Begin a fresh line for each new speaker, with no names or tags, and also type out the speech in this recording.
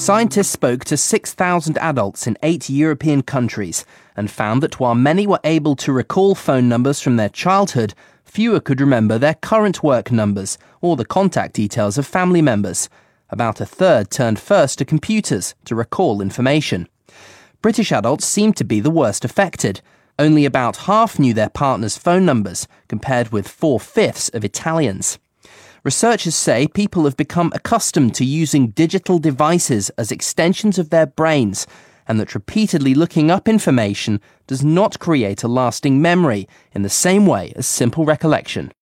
Scientists spoke to 6,000 adults in eight European countries and found that while many were able to recall phone numbers from their childhood, fewer could remember their current work numbers or the contact details of family members. About a third turned first to computers to recall information. British adults seemed to be the worst affected. Only about half knew their partner's phone numbers, compared with four fifths of Italians. Researchers say people have become accustomed to using digital devices as extensions of their brains, and that repeatedly looking up information does not create a lasting memory in the same way as simple recollection.